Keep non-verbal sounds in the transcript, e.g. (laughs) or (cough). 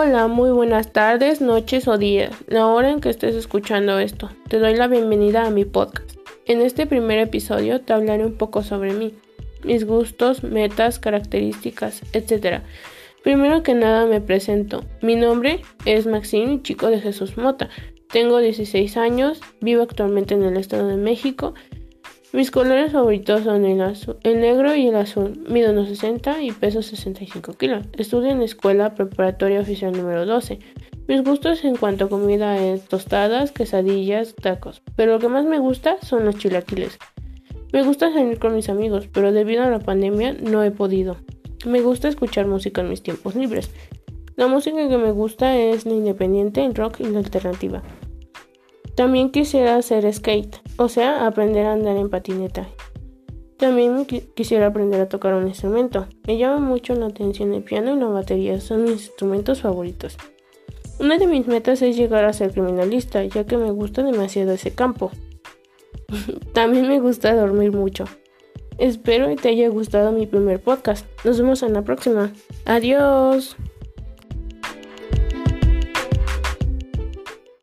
Hola, muy buenas tardes, noches o días, la hora en que estés escuchando esto. Te doy la bienvenida a mi podcast. En este primer episodio te hablaré un poco sobre mí, mis gustos, metas, características, etc. Primero que nada me presento. Mi nombre es Maxine, chico de Jesús Mota. Tengo 16 años, vivo actualmente en el Estado de México mis colores favoritos son el, azul, el negro y el azul. Mido unos 60 y peso 65 kilos. Estudio en la escuela preparatoria oficial número 12. Mis gustos en cuanto a comida es tostadas, quesadillas, tacos. Pero lo que más me gusta son los chilaquiles. Me gusta salir con mis amigos, pero debido a la pandemia no he podido. Me gusta escuchar música en mis tiempos libres. La música que me gusta es la independiente, el rock y la alternativa. También quisiera hacer skate, o sea, aprender a andar en patineta. También quisiera aprender a tocar un instrumento. Me llama mucho la atención el piano y la batería, son mis instrumentos favoritos. Una de mis metas es llegar a ser criminalista, ya que me gusta demasiado ese campo. (laughs) También me gusta dormir mucho. Espero que te haya gustado mi primer podcast. Nos vemos en la próxima. Adiós.